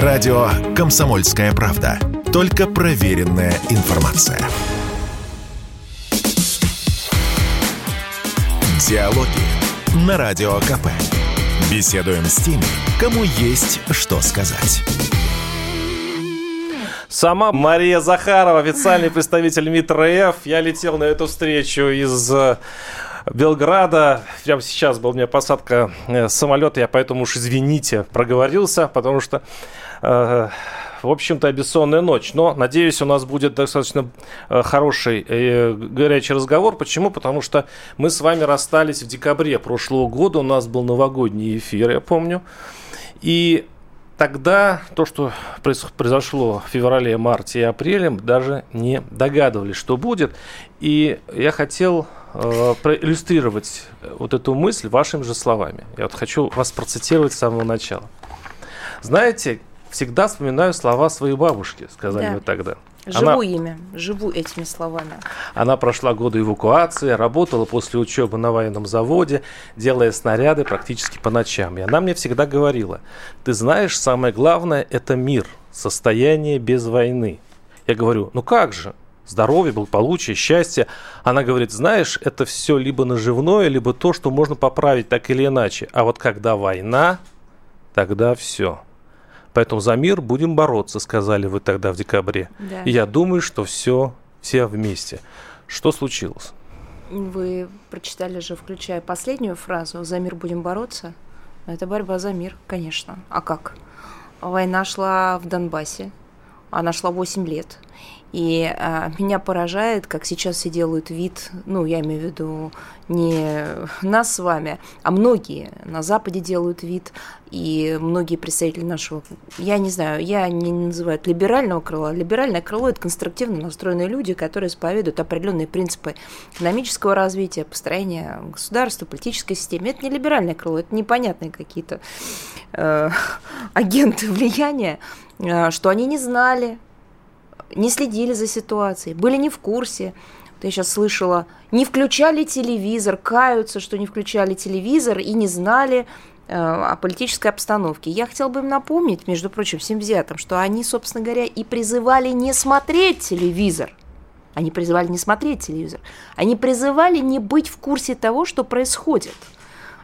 Радио «Комсомольская правда». Только проверенная информация. Диалоги на Радио КП. Беседуем с теми, кому есть что сказать. Сама Мария Захарова, официальный представитель МИД РФ. Я летел на эту встречу из э, Белграда. Прямо сейчас была у меня посадка э, самолета, я поэтому уж извините, проговорился, потому что э, в общем-то, бессонная ночь. Но, надеюсь, у нас будет достаточно э, хороший горячий разговор. Почему? Потому что мы с вами расстались в декабре прошлого года. У нас был новогодний эфир, я помню. И тогда то, что произошло в феврале, марте и апреле, даже не догадывались, что будет. И я хотел э, проиллюстрировать вот эту мысль вашими же словами. Я вот хочу вас процитировать с самого начала. Знаете, всегда вспоминаю слова своей бабушки, сказали да. вы тогда. Живу она, ими, живу этими словами. Она прошла годы эвакуации, работала после учебы на военном заводе, делая снаряды практически по ночам. И она мне всегда говорила, ты знаешь, самое главное – это мир, состояние без войны. Я говорю, ну как же? Здоровье, благополучие, счастье. Она говорит, знаешь, это все либо наживное, либо то, что можно поправить так или иначе. А вот когда война, тогда все. Поэтому за мир будем бороться, сказали вы тогда в декабре. Да. И я думаю, что все, все вместе. Что случилось? Вы прочитали же, включая последнюю фразу «За мир будем бороться». Это борьба за мир, конечно. А как? Война шла в Донбассе. Она шла 8 лет. И а, меня поражает, как сейчас все делают вид, ну, я имею в виду не нас с вами, а многие на Западе делают вид, и многие представители нашего, я не знаю, я не называю это либерального крыла. Либеральное крыло – это конструктивно настроенные люди, которые исповедуют определенные принципы экономического развития, построения государства, политической системы. Это не либеральное крыло, это непонятные какие-то э, агенты влияния, э, что они не знали, не следили за ситуацией, были не в курсе. Я сейчас слышала, не включали телевизор, каются, что не включали телевизор и не знали э, о политической обстановке. Я хотела бы им напомнить, между прочим, всем взятым, что они, собственно говоря, и призывали не смотреть телевизор. Они призывали не смотреть телевизор. Они призывали не быть в курсе того, что происходит.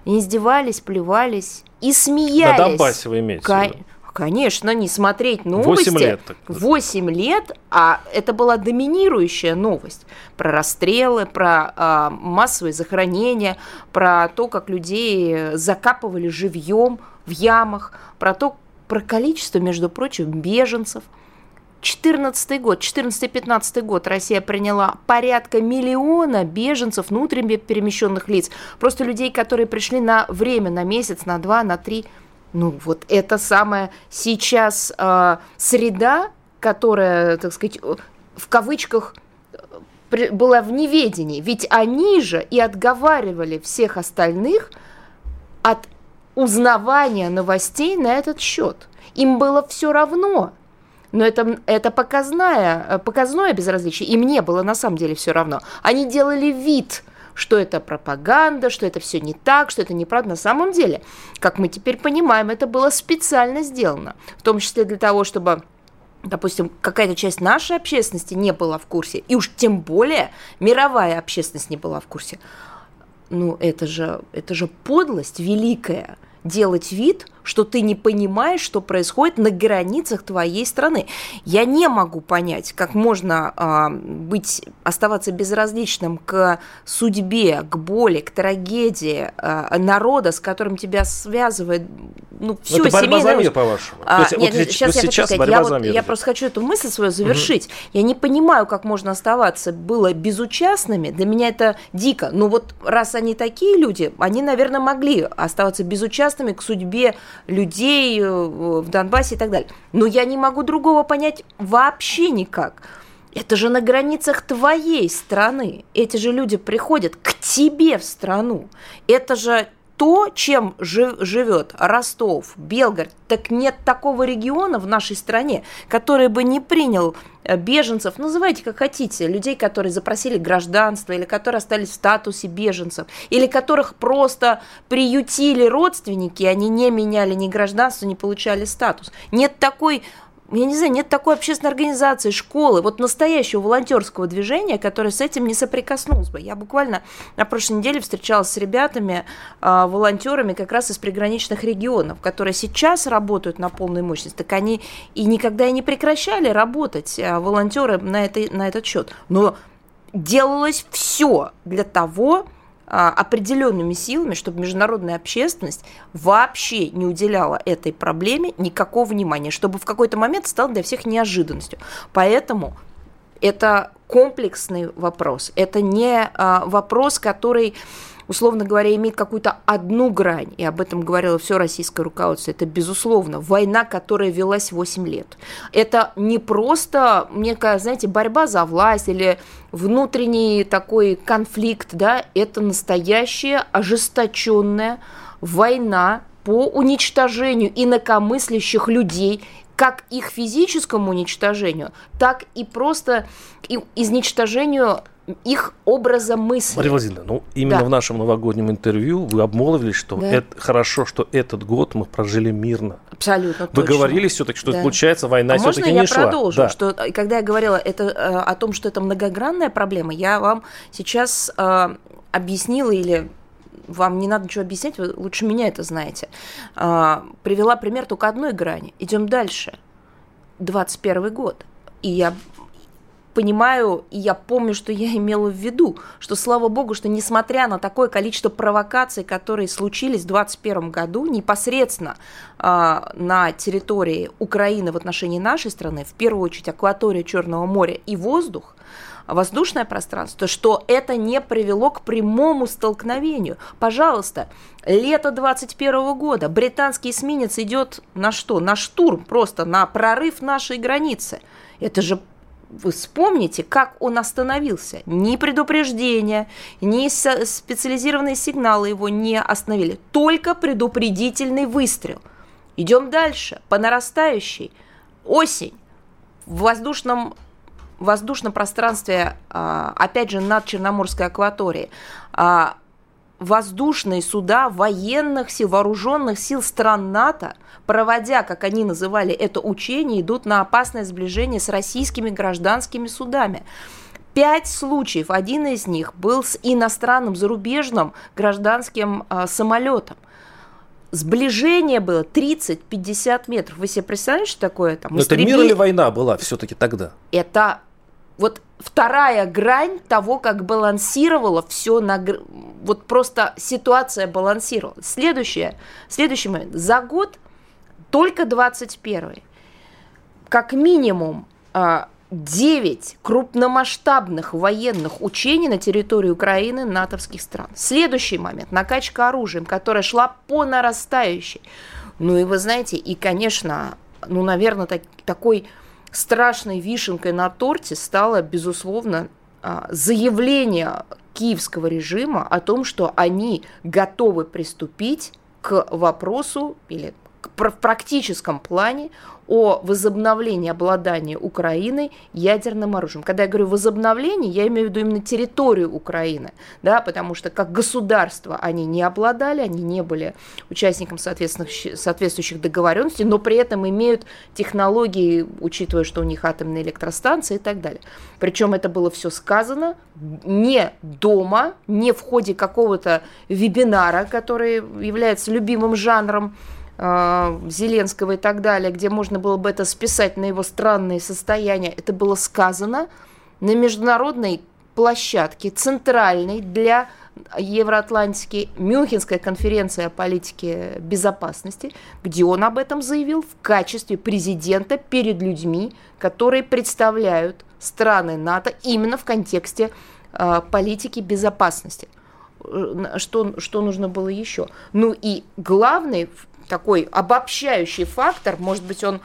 Они издевались, плевались и смеялись. На Донбассе вы имеете виду? Конечно, не смотреть новости. 8 лет. Так. 8 лет, а это была доминирующая новость про расстрелы, про а, массовые захоронения, про то, как людей закапывали живьем в ямах, про то, про количество, между прочим, беженцев. 14 год, 14-15 год Россия приняла порядка миллиона беженцев, внутренне перемещенных лиц, просто людей, которые пришли на время, на месяц, на два, на три ну, вот это самая сейчас э, среда, которая, так сказать, в кавычках была в неведении. Ведь они же и отговаривали всех остальных от узнавания новостей на этот счет. Им было все равно. Но это, это показное, показное безразличие. И мне было на самом деле все равно. Они делали вид, что это пропаганда, что это все не так, что это неправда. На самом деле, как мы теперь понимаем, это было специально сделано, в том числе для того, чтобы допустим, какая-то часть нашей общественности не была в курсе, и уж тем более мировая общественность не была в курсе. Ну, это же, это же подлость великая, делать вид, что ты не понимаешь, что происходит на границах твоей страны. Я не могу понять, как можно а, быть, оставаться безразличным к судьбе, к боли, к трагедии а, народа, с которым тебя связывает ну, все это борьба за мир, по-вашему. А, нет, вот сейчас вот я сейчас хочу сказать, я, вот, я просто хочу эту мысль свою завершить. Угу. Я не понимаю, как можно оставаться было безучастными. Для меня это дико. Но вот раз они такие люди, они, наверное, могли оставаться безучастными к судьбе людей э, в Донбассе и так далее. Но я не могу другого понять вообще никак. Это же на границах твоей страны. Эти же люди приходят к тебе в страну. Это же то, чем живет Ростов, Белгород, так нет такого региона в нашей стране, который бы не принял э, беженцев, называйте как хотите, людей, которые запросили гражданство, или которые остались в статусе беженцев, или которых просто приютили родственники, они не меняли ни гражданство, не получали статус. Нет такой я не знаю, нет такой общественной организации, школы, вот настоящего волонтерского движения, которое с этим не соприкоснулось бы. Я буквально на прошлой неделе встречалась с ребятами, а, волонтерами как раз из приграничных регионов, которые сейчас работают на полной мощности, так они и никогда и не прекращали работать, а, волонтеры на, этой, на этот счет. Но делалось все для того, а, определенными силами, чтобы международная общественность вообще не уделяла этой проблеме никакого внимания, чтобы в какой-то момент стало для всех неожиданностью. Поэтому это комплексный вопрос, это не а, вопрос, который условно говоря, имеет какую-то одну грань, и об этом говорило все российское руководство, это, безусловно, война, которая велась 8 лет. Это не просто некая, знаете, борьба за власть или внутренний такой конфликт, да, это настоящая ожесточенная война по уничтожению инакомыслящих людей, как их физическому уничтожению, так и просто изничтожению их образа мысли. Мария Владимировна, ну именно да. в нашем новогоднем интервью вы обмолвились, что да. это хорошо, что этот год мы прожили мирно. Абсолютно. Вы точно. говорили все-таки, что да. получается война а все-таки не шла. Можно я продолжу? Да. Что, когда я говорила это, э, о том, что это многогранная проблема, я вам сейчас э, объяснила или вам не надо ничего объяснять, вы лучше меня это знаете. Э, привела пример только одной грани. Идем дальше. 21 год. И я понимаю, и я помню, что я имела в виду, что, слава богу, что несмотря на такое количество провокаций, которые случились в 2021 году непосредственно э, на территории Украины в отношении нашей страны, в первую очередь акватория Черного моря и воздух, воздушное пространство, что это не привело к прямому столкновению. Пожалуйста, лето 21 года, британский эсминец идет на что? На штурм, просто на прорыв нашей границы. Это же вы вспомните, как он остановился. Ни предупреждения, ни специализированные сигналы его не остановили. Только предупредительный выстрел. Идем дальше. По нарастающей. Осень. В воздушном, воздушном пространстве, а, опять же, над Черноморской акваторией, а, воздушные суда военных сил, вооруженных сил стран НАТО, проводя, как они называли это учение, идут на опасное сближение с российскими гражданскими судами. Пять случаев, один из них был с иностранным зарубежным гражданским э, самолетом. Сближение было 30-50 метров. Вы себе представляете, что такое там? Но это мир или война была все-таки тогда? Это вот вторая грань того, как балансировало все на... Вот просто ситуация балансировала. Следующее, следующий момент. За год только 21 как минимум 9 а, крупномасштабных военных учений на территории Украины натовских стран. Следующий момент – накачка оружием, которая шла по нарастающей. Ну и вы знаете, и, конечно, ну, наверное, так, такой страшной вишенкой на торте стало, безусловно, а, заявление киевского режима о том, что они готовы приступить к вопросу или в практическом плане о возобновлении обладания Украиной ядерным оружием. Когда я говорю возобновление, я имею в виду именно территорию Украины, да, потому что как государство они не обладали, они не были участником соответствующих, договоренностей, но при этом имеют технологии, учитывая, что у них атомные электростанции и так далее. Причем это было все сказано не дома, не в ходе какого-то вебинара, который является любимым жанром Зеленского и так далее, где можно было бы это списать на его странные состояния, это было сказано на международной площадке, центральной для Евроатлантики, Мюнхенская конференция о политике безопасности, где он об этом заявил в качестве президента перед людьми, которые представляют страны НАТО именно в контексте э, политики безопасности. Э, что, что нужно было еще? Ну и главный такой обобщающий фактор, может быть, он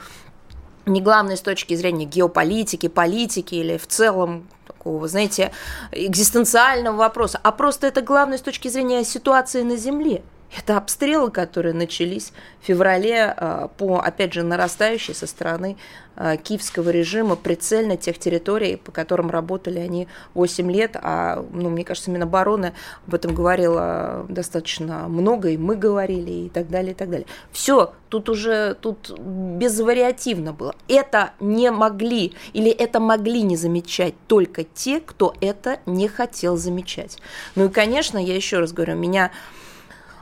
не главный с точки зрения геополитики, политики или в целом такого, знаете, экзистенциального вопроса, а просто это главное с точки зрения ситуации на Земле. Это обстрелы, которые начались в феврале а, по, опять же, нарастающей со стороны а, киевского режима прицельно тех территорий, по которым работали они 8 лет. А, ну, мне кажется, Минобороны об этом говорила достаточно много, и мы говорили, и так далее, и так далее. Все, тут уже тут безвариативно было. Это не могли, или это могли не замечать только те, кто это не хотел замечать. Ну и, конечно, я еще раз говорю, меня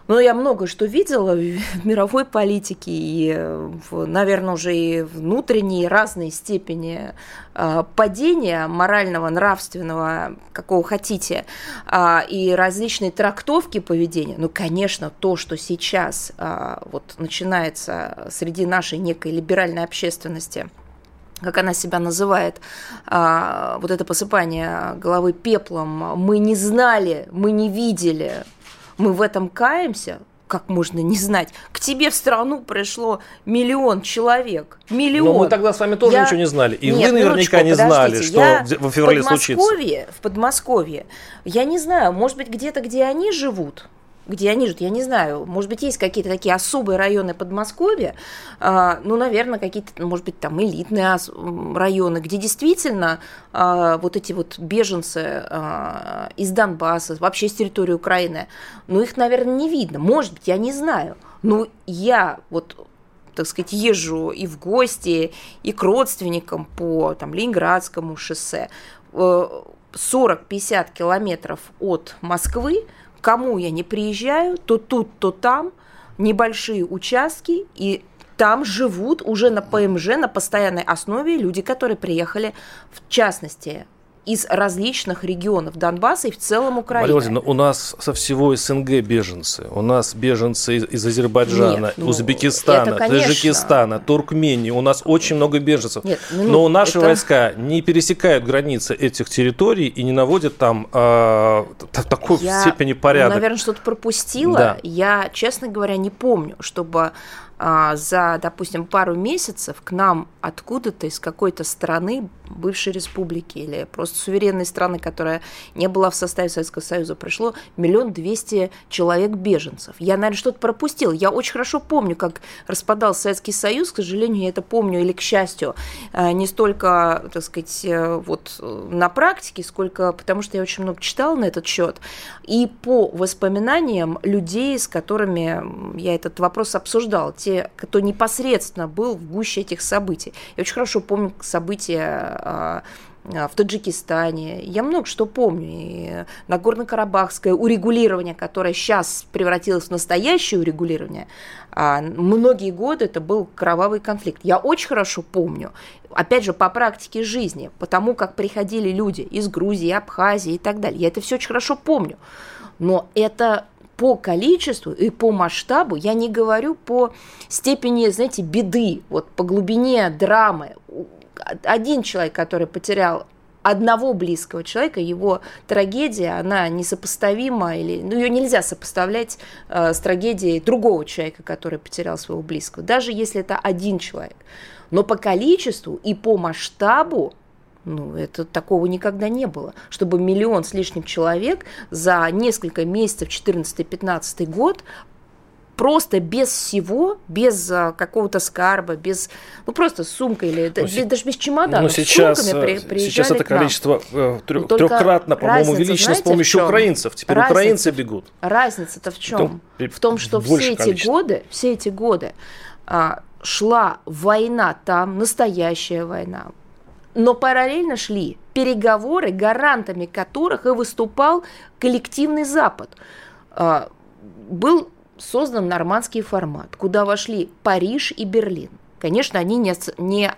ну, я много что видела в мировой политике и, в, наверное, уже и внутренней разной степени э, падения морального, нравственного, какого хотите, э, и различные трактовки поведения. Ну, конечно, то, что сейчас э, вот начинается среди нашей некой либеральной общественности – как она себя называет, вот это посыпание головы пеплом, мы не знали, мы не видели, мы в этом каемся, как можно не знать? К тебе в страну пришло миллион человек. Миллион. Но мы тогда с вами тоже я... ничего не знали. И Нет, вы наверняка не знали, что я в феврале в случится. В Подмосковье, я не знаю, может быть, где-то, где они живут, где они живут, я не знаю, может быть, есть какие-то такие особые районы Подмосковья, э, ну, наверное, какие-то, может быть, там элитные районы, где действительно э, вот эти вот беженцы э, из Донбасса, вообще с территории Украины, ну, их, наверное, не видно, может быть, я не знаю, но я вот так сказать, езжу и в гости, и к родственникам по там, Ленинградскому шоссе, 40-50 километров от Москвы, кому я не приезжаю, то тут, то там небольшие участки, и там живут уже на ПМЖ, на постоянной основе люди, которые приехали, в частности, из различных регионов Донбасса и в целом Украины. Мария у нас со всего СНГ беженцы. У нас беженцы из, из Азербайджана, Нет, ну, Узбекистана, это, конечно... Таджикистана, Туркмении. У нас очень много беженцев. Нет, ну, Но наши это... войска не пересекают границы этих территорий и не наводят там э, такой Я, степени порядок. Ну, наверное, что-то пропустила. Да. Я, честно говоря, не помню, чтобы а, за, допустим, пару месяцев к нам откуда-то из какой-то страны, бывшей республики или просто суверенной страны, которая не была в составе Советского Союза, пришло миллион двести человек беженцев. Я, наверное, что-то пропустил. Я очень хорошо помню, как распадался Советский Союз, к сожалению, я это помню, или к счастью, а, не столько, так сказать, э, вот э, на практике, сколько потому что я очень много читала на этот счет. И по воспоминаниям людей, с которыми я этот вопрос обсуждала, те те, кто непосредственно был в гуще этих событий. Я очень хорошо помню события а, в Таджикистане. Я много что помню. И Нагорно-Карабахское урегулирование, которое сейчас превратилось в настоящее урегулирование, а многие годы это был кровавый конфликт. Я очень хорошо помню, опять же, по практике жизни, потому как приходили люди из Грузии, Абхазии и так далее. Я это все очень хорошо помню. Но это по количеству и по масштабу, я не говорю по степени, знаете, беды, вот по глубине драмы. Один человек, который потерял одного близкого человека, его трагедия, она несопоставима, или, ну, ее нельзя сопоставлять э, с трагедией другого человека, который потерял своего близкого, даже если это один человек. Но по количеству и по масштабу ну, это такого никогда не было. Чтобы миллион с лишним человек за несколько месяцев 14-15 год просто без всего, без а, какого-то скарба, без, ну просто сумка или ну, даже без чемодана, ну, сейчас, сумками при, сейчас это количество э, трех, трехкратно, по-моему, увеличено с помощью украинцев. Теперь разница, украинцы бегут. Разница-то в чем? В том, что все эти годы, все эти годы а, шла война там, настоящая война, но параллельно шли переговоры, гарантами которых и выступал коллективный Запад. А, был создан нормандский формат, куда вошли Париж и Берлин. Конечно, они не, не,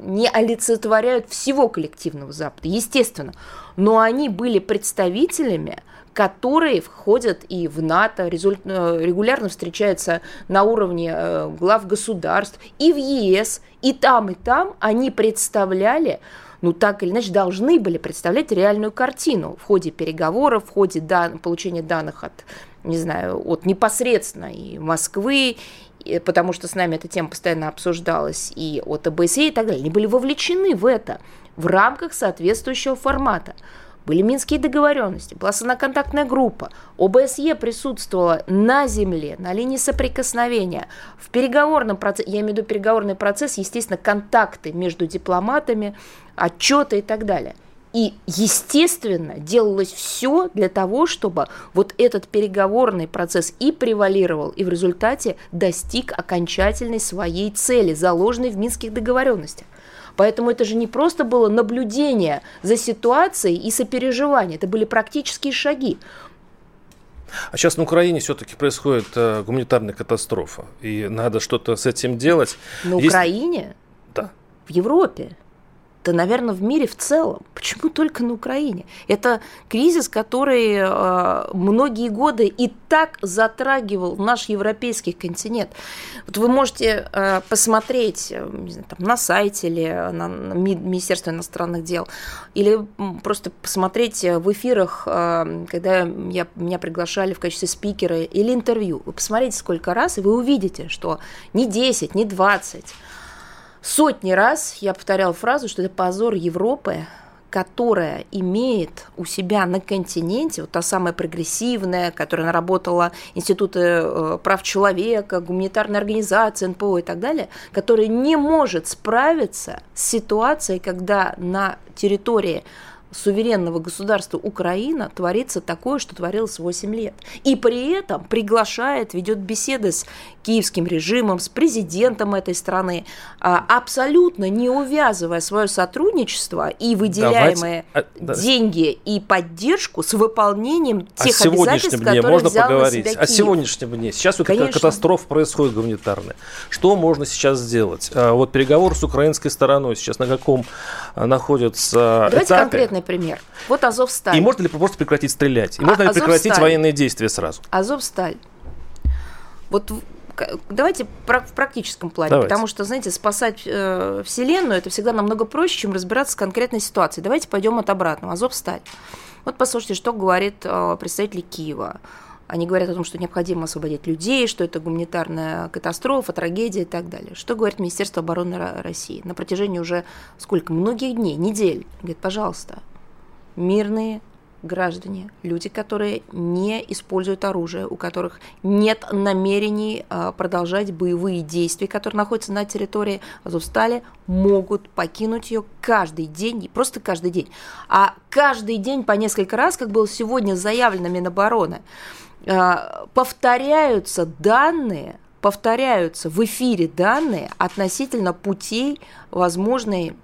не олицетворяют всего коллективного Запада, естественно, но они были представителями которые входят и в НАТО. Э, регулярно встречаются на уровне э, глав государств, и в ЕС, и там, и там они представляли ну, так или иначе, должны были представлять реальную картину в ходе переговоров, в ходе дан... получения данных от, не знаю, от непосредственно и Москвы, потому что с нами эта тема постоянно обсуждалась, и от ОБСЕ и так далее. Они были вовлечены в это в рамках соответствующего формата были минские договоренности, была контактная группа, ОБСЕ присутствовала на земле, на линии соприкосновения, в переговорном процессе, я имею в виду переговорный процесс, естественно, контакты между дипломатами, отчеты и так далее. И, естественно, делалось все для того, чтобы вот этот переговорный процесс и превалировал, и в результате достиг окончательной своей цели, заложенной в Минских договоренностях. Поэтому это же не просто было наблюдение за ситуацией и сопереживание, это были практические шаги. А сейчас на Украине все-таки происходит э, гуманитарная катастрофа, и надо что-то с этим делать. На Есть... Украине? Да. В Европе да, наверное, в мире в целом. Почему только на Украине? Это кризис, который э, многие годы и так затрагивал наш европейский континент. Вот вы можете э, посмотреть э, знаю, там, на сайте или на, на Министерство иностранных дел, или просто посмотреть в эфирах, э, когда я, меня приглашали в качестве спикера, или интервью. Вы посмотрите, сколько раз, и вы увидите, что не 10, не 20, Сотни раз я повторял фразу, что это позор Европы, которая имеет у себя на континенте, вот та самая прогрессивная, которая наработала институты э, прав человека, гуманитарные организации, НПО и так далее, которая не может справиться с ситуацией, когда на территории суверенного государства Украина творится такое, что творилось 8 лет. И при этом приглашает, ведет беседы с киевским режимом, с президентом этой страны, а, абсолютно не увязывая свое сотрудничество и выделяемые Давайте, деньги и поддержку с выполнением тех о обязательств, которые можно взял поговорить. на себя О сегодняшнем дне. Сейчас вот Конечно. катастрофа происходит гуманитарная. Что можно сейчас сделать? А, вот переговор с украинской стороной сейчас на каком а, находится Давайте этапе? конкретный пример. Вот Азовсталь. И можно ли просто прекратить стрелять? И можно а, ли прекратить военные действия сразу? Азовсталь. Вот давайте в практическом плане, давайте. потому что, знаете, спасать э, Вселенную это всегда намного проще, чем разбираться с конкретной ситуацией. Давайте пойдем от обратного. Азовсталь. Вот послушайте, что говорит э, представитель Киева. Они говорят о том, что необходимо освободить людей, что это гуманитарная катастрофа, трагедия и так далее. Что говорит Министерство обороны России? На протяжении уже сколько? Многих дней, недель. Говорит, пожалуйста, мирные граждане, люди, которые не используют оружие, у которых нет намерений а, продолжать боевые действия, которые находятся на территории Азовстали, могут покинуть ее каждый день, не просто каждый день, а каждый день по несколько раз, как было сегодня заявлено Минобороны, а, повторяются данные, повторяются в эфире данные относительно путей возможной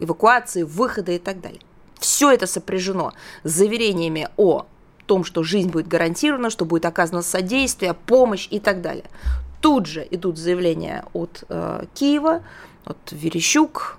эвакуации, выхода и так далее. Все это сопряжено с заверениями о том, что жизнь будет гарантирована, что будет оказано содействие, помощь и так далее. Тут же идут заявления от э, Киева, от Верещук,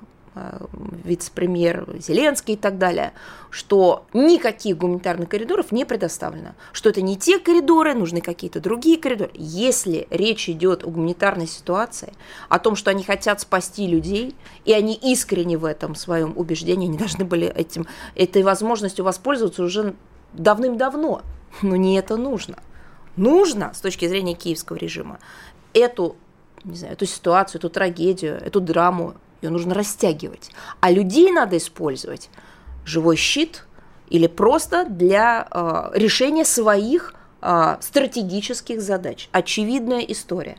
вице-премьер Зеленский и так далее, что никаких гуманитарных коридоров не предоставлено, что это не те коридоры, нужны какие-то другие коридоры. Если речь идет о гуманитарной ситуации, о том, что они хотят спасти людей, и они искренне в этом своем убеждении, они должны были этим, этой возможностью воспользоваться уже давным-давно, но не это нужно. Нужно, с точки зрения киевского режима, эту не знаю, эту ситуацию, эту трагедию, эту драму ее нужно растягивать. А людей надо использовать живой щит или просто для э, решения своих э, стратегических задач. Очевидная история.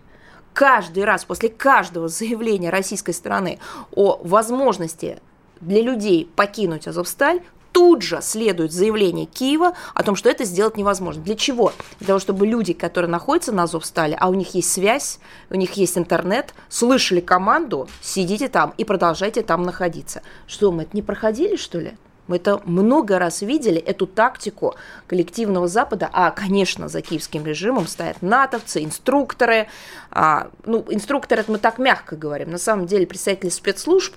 Каждый раз после каждого заявления российской стороны о возможности для людей покинуть Азовсталь тут же следует заявление Киева о том, что это сделать невозможно. Для чего? Для того, чтобы люди, которые находятся на Азовстале, а у них есть связь, у них есть интернет, слышали команду, сидите там и продолжайте там находиться. Что, мы это не проходили, что ли? Мы это много раз видели, эту тактику коллективного Запада, а, конечно, за киевским режимом стоят натовцы, инструкторы. А, ну, инструкторы, это мы так мягко говорим. На самом деле представители спецслужб,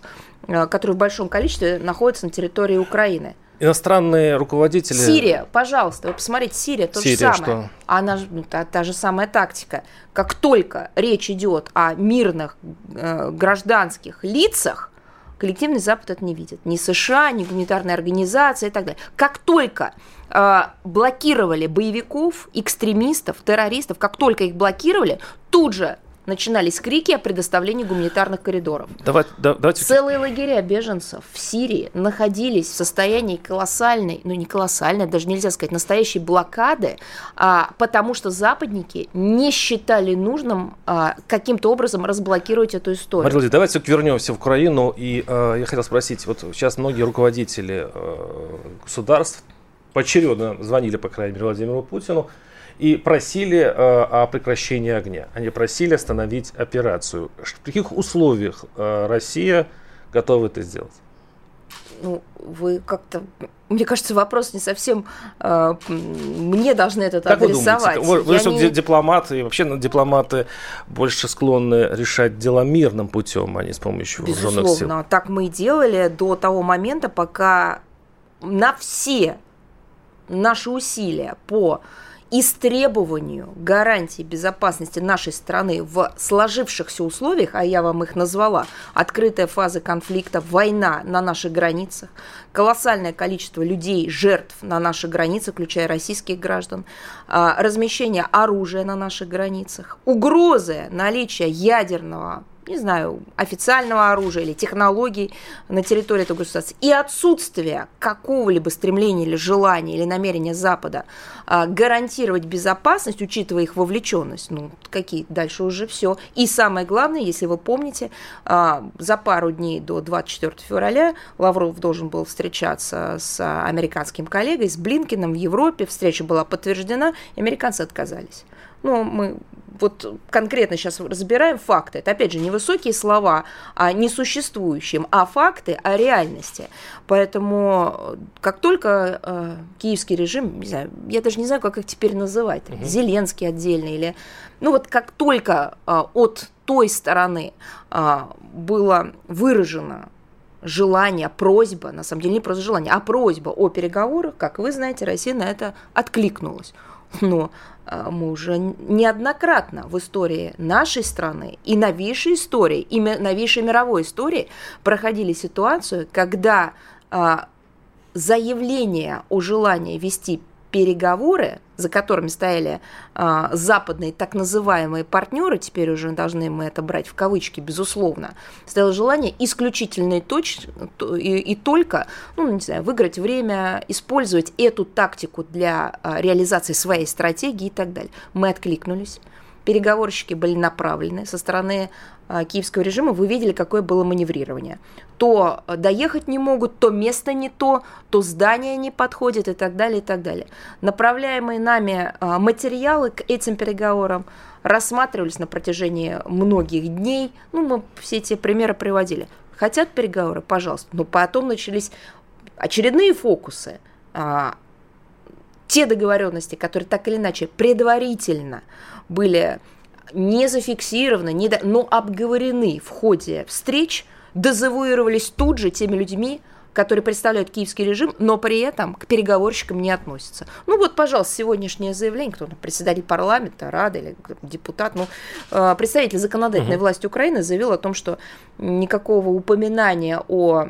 а, которые в большом количестве находятся на территории Украины – Иностранные руководители... Сирия, пожалуйста, вы посмотрите, Сирия то Сирия, же самое. Что? Она ну, та, та же самая тактика. Как только речь идет о мирных э, гражданских лицах, коллективный Запад это не видит. Ни США, ни гуманитарные организации и так далее. Как только э, блокировали боевиков, экстремистов, террористов, как только их блокировали, тут же начинались крики о предоставлении гуманитарных коридоров. Давайте, да, давайте... Целые лагеря беженцев в Сирии находились в состоянии колоссальной, ну не колоссальной, даже нельзя сказать, настоящей блокады, а, потому что западники не считали нужным а, каким-то образом разблокировать эту историю. Мария Владимировна, давайте вернемся в Украину. И э, я хотел спросить, вот сейчас многие руководители э, государств поочередно звонили, по крайней мере, Владимиру Путину, и просили э, о прекращении огня. Они просили остановить операцию. В каких условиях э, Россия готова это сделать? Ну, вы как-то... Мне кажется, вопрос не совсем э, мне должны это как адресовать. Вы, думаете? вы, вы не... дипломаты, и вообще ну, дипломаты больше склонны решать дела мирным путем, а не с помощью вооруженных сил. Безусловно, так мы и делали до того момента, пока на все наши усилия по истребованию гарантий безопасности нашей страны в сложившихся условиях, а я вам их назвала, открытая фаза конфликта, война на наших границах, колоссальное количество людей, жертв на наших границах, включая российских граждан, а, размещение оружия на наших границах, угрозы наличия ядерного не знаю, официального оружия или технологий на территории этого государства, и отсутствие какого-либо стремления или желания или намерения Запада а, гарантировать безопасность, учитывая их вовлеченность, ну, какие дальше уже все. И самое главное, если вы помните, а, за пару дней до 24 февраля Лавров должен был встречаться с американским коллегой, с Блинкиным в Европе, встреча была подтверждена, американцы отказались. Ну, мы вот конкретно сейчас разбираем факты. Это, опять же, не высокие слова о несуществующем, а факты о реальности. Поэтому э, как только э, киевский режим, не знаю, я даже не знаю, как их теперь называть, угу. Зеленский отдельно или... Ну вот как только э, от той стороны э, было выражено желание, просьба, на самом деле не просто желание, а просьба о переговорах, как вы знаете, Россия на это откликнулась. Но мы уже неоднократно в истории нашей страны и новейшей истории, и новейшей мировой истории проходили ситуацию, когда а, заявление о желании вести переговоры, за которыми стояли э, западные так называемые партнеры, теперь уже должны мы это брать в кавычки, безусловно, стояло желание исключительно и, точ, и, и только, ну, не знаю, выиграть время, использовать эту тактику для э, реализации своей стратегии и так далее. Мы откликнулись переговорщики были направлены со стороны а, киевского режима, вы видели, какое было маневрирование. То доехать не могут, то место не то, то здание не подходит и так далее, и так далее. Направляемые нами а, материалы к этим переговорам рассматривались на протяжении многих дней. Ну, мы все эти примеры приводили. Хотят переговоры? Пожалуйста. Но потом начались очередные фокусы а, те договоренности, которые так или иначе предварительно были не зафиксированы, не до... но обговорены в ходе встреч, дезавуировались тут же теми людьми, которые представляют киевский режим, но при этом к переговорщикам не относятся. Ну вот, пожалуйста, сегодняшнее заявление, кто то председатель парламента, Рада или депутат, ну, э, представитель законодательной uh-huh. власти Украины заявил о том, что никакого упоминания о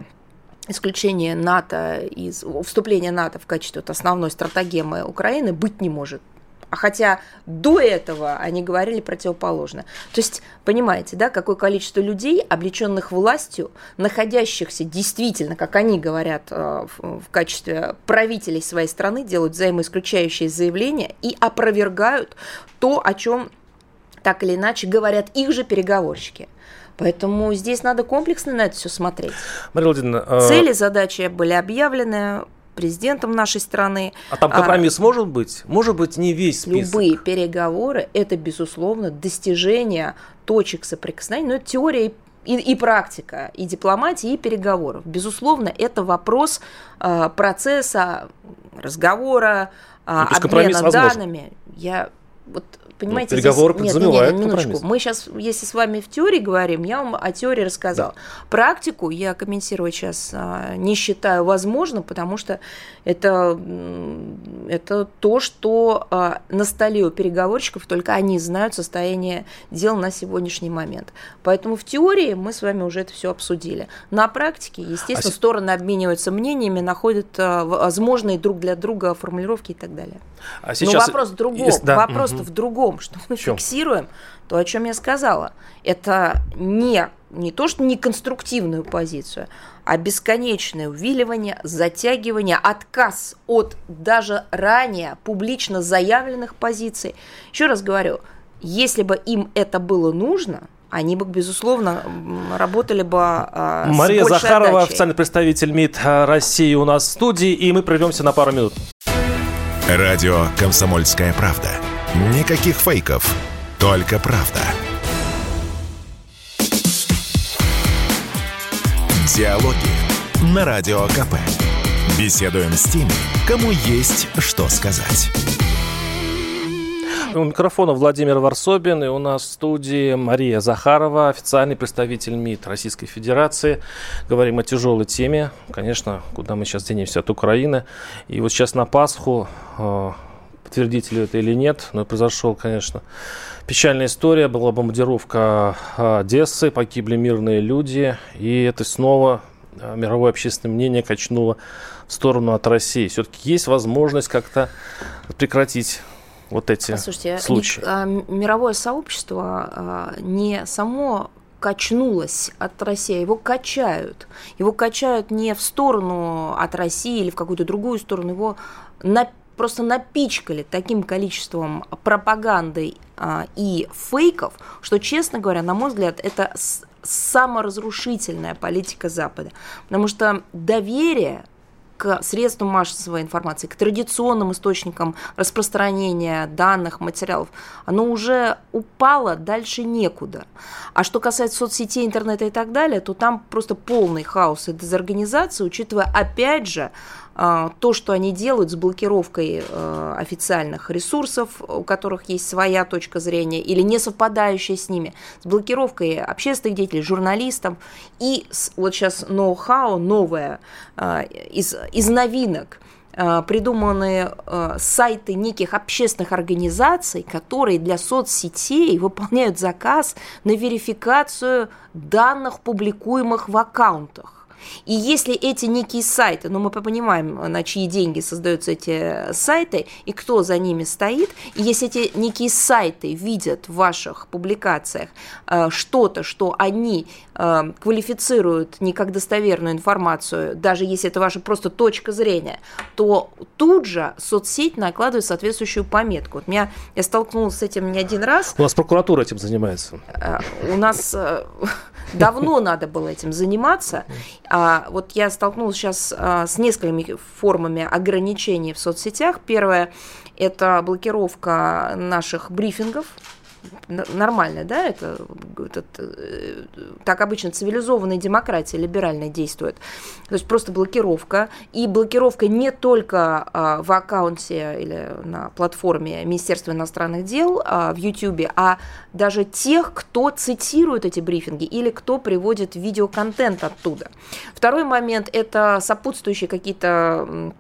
исключение НАТО из вступления НАТО в качестве вот основной стратегемы Украины быть не может. А хотя до этого они говорили противоположно. То есть, понимаете, да, какое количество людей, облеченных властью, находящихся действительно, как они говорят, э, в качестве правителей своей страны, делают взаимоисключающие заявления и опровергают то, о чем так или иначе говорят их же переговорщики. Поэтому здесь надо комплексно на это все смотреть. Мария Владимировна, а Цели, задачи были объявлены президентом нашей страны. А там компромисс а, может быть? Может быть, не весь список? Любые переговоры – это, безусловно, достижение точек соприкосновения, но это теория и, и практика, и дипломатии, и переговоров. Безусловно, это вопрос э, процесса разговора, э, обмена данными. Я вот понимаете, ну, переговоры здесь... нет, нет, нет, минуточку. Мы сейчас, если с вами в теории говорим, я вам о теории рассказал. Да. Практику я комментировать сейчас а, не считаю возможным, потому что это, это то, что а, на столе у переговорщиков, только они знают состояние дел на сегодняшний момент. Поэтому в теории мы с вами уже это все обсудили. На практике, естественно, а стороны обмениваются мнениями, находят а, возможные друг для друга формулировки и так далее. А сейчас... Но вопрос в другом. Есть, да. Вопрос угу. в другом другом, что мы фиксируем то, о чем я сказала. Это не, не то, что не конструктивную позицию, а бесконечное увиливание, затягивание, отказ от даже ранее публично заявленных позиций. Еще раз говорю, если бы им это было нужно, они бы, безусловно, работали бы э, Мария с Захарова, отдачей. официальный представитель МИД России у нас в студии, и мы прервемся на пару минут. Радио «Комсомольская правда». Никаких фейков, только правда. Диалоги на Радио КП. Беседуем с теми, кому есть что сказать. У микрофона Владимир Варсобин, и у нас в студии Мария Захарова, официальный представитель МИД Российской Федерации. Говорим о тяжелой теме, конечно, куда мы сейчас денемся от Украины. И вот сейчас на Пасху, э, подтвердите ли это или нет, но произошел, конечно, печальная история. Была бомбардировка э, Одессы, погибли мирные люди, и это снова э, мировое общественное мнение качнуло в сторону от России. Все-таки есть возможность как-то прекратить вот эти случаи. не- а, мировое сообщество а, не само качнулось от России, а его качают. Его качают не в сторону от России или в какую-то другую сторону, его на- просто напичкали таким количеством пропаганды а, и фейков, что, честно говоря, на мой взгляд, это саморазрушительная политика Запада. Потому что доверие к средствам массовой информации, к традиционным источникам распространения данных, материалов, оно уже упало, дальше некуда. А что касается соцсетей, интернета и так далее, то там просто полный хаос и дезорганизация, учитывая, опять же, то, что они делают с блокировкой э, официальных ресурсов, у которых есть своя точка зрения или не совпадающая с ними, с блокировкой общественных деятелей, журналистов и с- вот сейчас ноу-хау, новое э, из, из новинок э, придуманные э, сайты неких общественных организаций, которые для соцсетей выполняют заказ на верификацию данных, публикуемых в аккаунтах. И если эти некие сайты, ну мы понимаем, на чьи деньги создаются эти сайты и кто за ними стоит, и если эти некие сайты видят в ваших публикациях э, что-то, что они э, квалифицируют не как достоверную информацию, даже если это ваша просто точка зрения, то тут же соцсеть накладывает соответствующую пометку. Вот меня, я столкнулась с этим не один раз, У нас прокуратура этим занимается. Э, у нас э, давно надо было этим заниматься. А вот я столкнулась сейчас а, с несколькими формами ограничений в соцсетях. Первое – это блокировка наших брифингов. Нормально, да, это, этот, э, так обычно цивилизованная демократия либеральная действует. То есть просто блокировка. И блокировка не только а, в аккаунте или на платформе Министерства иностранных дел а, в YouTube, а даже тех, кто цитирует эти брифинги или кто приводит видеоконтент оттуда. Второй момент – это сопутствующие какие-то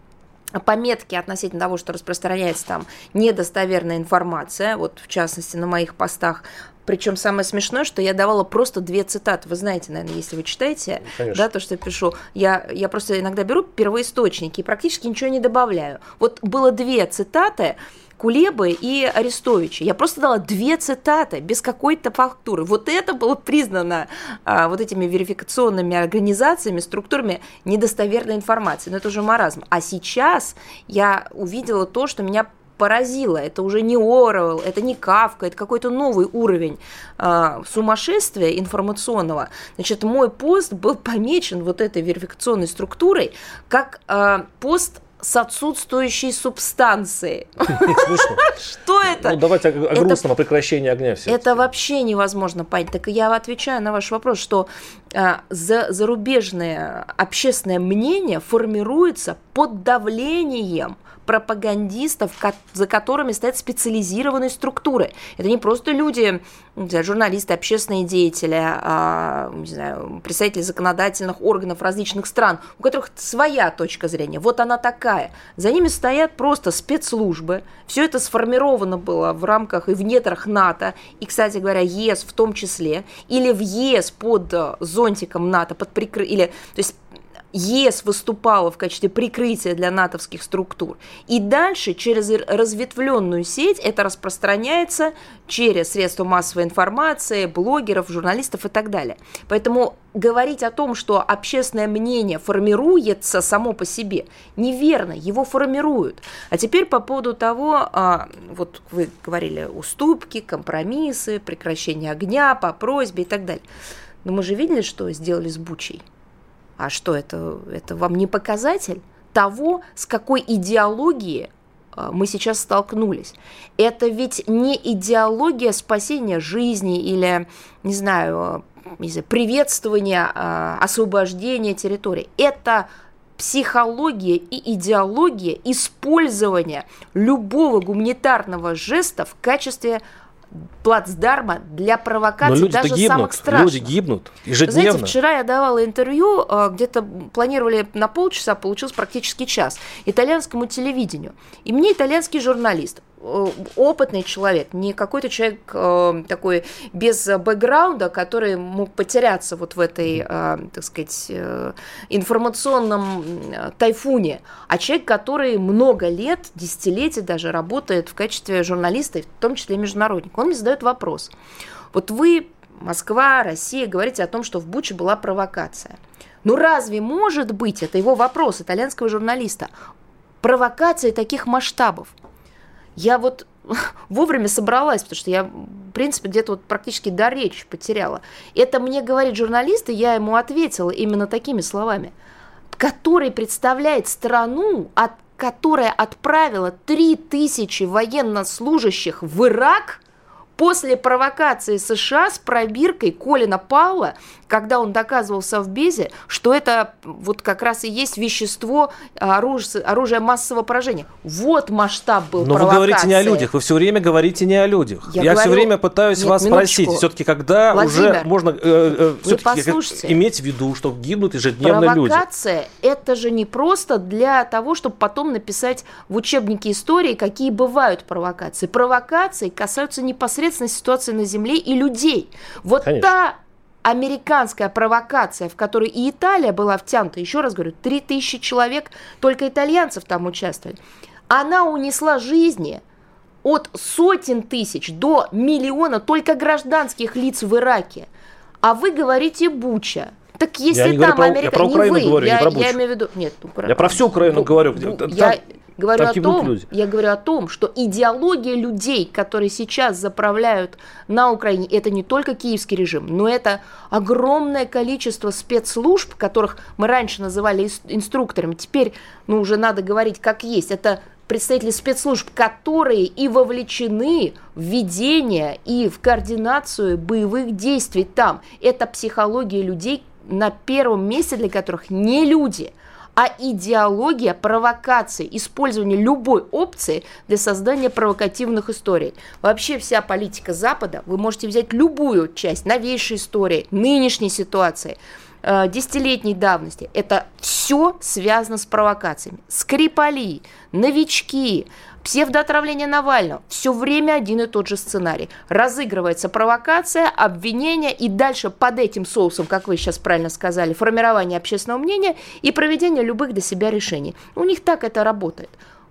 пометки относительно того, что распространяется там недостоверная информация, вот в частности на моих постах. Причем самое смешное, что я давала просто две цитаты. Вы знаете, наверное, если вы читаете, Конечно. да, то, что я пишу, я, я просто иногда беру первоисточники и практически ничего не добавляю. Вот было две цитаты, Кулебы и Арестовича. Я просто дала две цитаты без какой-то фактуры. Вот это было признано а, вот этими верификационными организациями, структурами недостоверной информации. Но это уже маразм. А сейчас я увидела то, что меня поразило. Это уже не Оруэлл, это не Кавка, это какой-то новый уровень а, сумасшествия информационного. Значит, мой пост был помечен вот этой верификационной структурой как а, пост с отсутствующей субстанцией. Что это? Ну, давайте о, грустном, о прекращении огня все. Это вообще невозможно понять. Так я отвечаю на ваш вопрос, что а, за, зарубежное общественное мнение формируется под давлением пропагандистов, за которыми стоят специализированные структуры. Это не просто люди, журналисты, общественные деятели, а, не знаю, представители законодательных органов различных стран, у которых своя точка зрения. Вот она такая. За ними стоят просто спецслужбы. Все это сформировано было в рамках и в недрах НАТО, и, кстати говоря, ЕС в том числе, или в ЕС под э, зонтиком НАТО, под прикры... или, то есть ЕС выступала в качестве прикрытия для натовских структур. И дальше через разветвленную сеть это распространяется через средства массовой информации, блогеров, журналистов и так далее. Поэтому говорить о том, что общественное мнение формируется само по себе, неверно, его формируют. А теперь по поводу того, а, вот вы говорили, уступки, компромиссы, прекращение огня по просьбе и так далее. Но мы же видели, что сделали с Бучей. А что это? Это вам не показатель того, с какой идеологией а, мы сейчас столкнулись. Это ведь не идеология спасения жизни или, не знаю, знаю приветствования а, освобождения территории. Это психология и идеология использования любого гуманитарного жеста в качестве плацдарма для провокации Но люди даже гибнут, самых страшных. Люди гибнут ежедневно. Знаете, вчера я давала интервью, э, где-то планировали на полчаса, получилось практически час, итальянскому телевидению. И мне итальянский журналист опытный человек, не какой-то человек э, такой без бэкграунда, который мог потеряться вот в этой, э, так сказать, э, информационном э, тайфуне, а человек, который много лет, десятилетий даже работает в качестве журналиста, в том числе международник. Он мне задает вопрос. Вот вы, Москва, Россия, говорите о том, что в Буче была провокация. Ну разве может быть, это его вопрос итальянского журналиста, провокация таких масштабов? Я вот вовремя собралась, потому что я, в принципе, где-то вот практически до речи потеряла. Это мне говорит журналист, и я ему ответила именно такими словами, который представляет страну, от, которая отправила 3000 военнослужащих в Ирак – После провокации США с пробиркой Колина Паула, когда он доказывал в Совбезе, что это вот как раз и есть вещество оружие, оружие массового поражения. Вот масштаб был Но провокации. вы говорите не о людях, вы все время говорите не о людях. Я Я, говорю- все время пытаюсь Нет, вас минуточку. спросить, все-таки когда Владимир, уже можно э, э, все-таки иметь в виду, что гибнут ежедневно люди. Провокация – это же не просто для того, чтобы потом написать в учебнике истории, какие бывают провокации. Провокации касаются непосредственно ситуации на Земле и людей. Вот Конечно. та американская провокация, в которой и Италия была втянута, еще раз говорю, 3000 человек, только итальянцев там участвовали, она унесла жизни от сотен тысяч до миллиона только гражданских лиц в Ираке. А вы говорите Буча. Так если не говорю там про- я Америка... про не Украину вы, говорю, не я, про я Бучу. имею в виду... Нет, Укра- Я про всю Украину Ну, говорю, ну, там- я говорю там о том, люди. я говорю о том, что идеология людей, которые сейчас заправляют на Украине, это не только киевский режим, но это огромное количество спецслужб, которых мы раньше называли инструкторами, теперь, ну, уже надо говорить как есть. Это представители спецслужб, которые и вовлечены в ведение и в координацию боевых действий там. Это психология людей, на первом месте для которых не люди, а идеология провокации, использование любой опции для создания провокативных историй. Вообще вся политика Запада, вы можете взять любую часть новейшей истории, нынешней ситуации, э, десятилетней давности. Это все связано с провокациями. Скрипали, новички, псевдоотравление Навального. Все время один и тот же сценарий. Разыгрывается провокация, обвинение и дальше под этим соусом, как вы сейчас правильно сказали, формирование общественного мнения и проведение любых для себя решений. У них так это работает.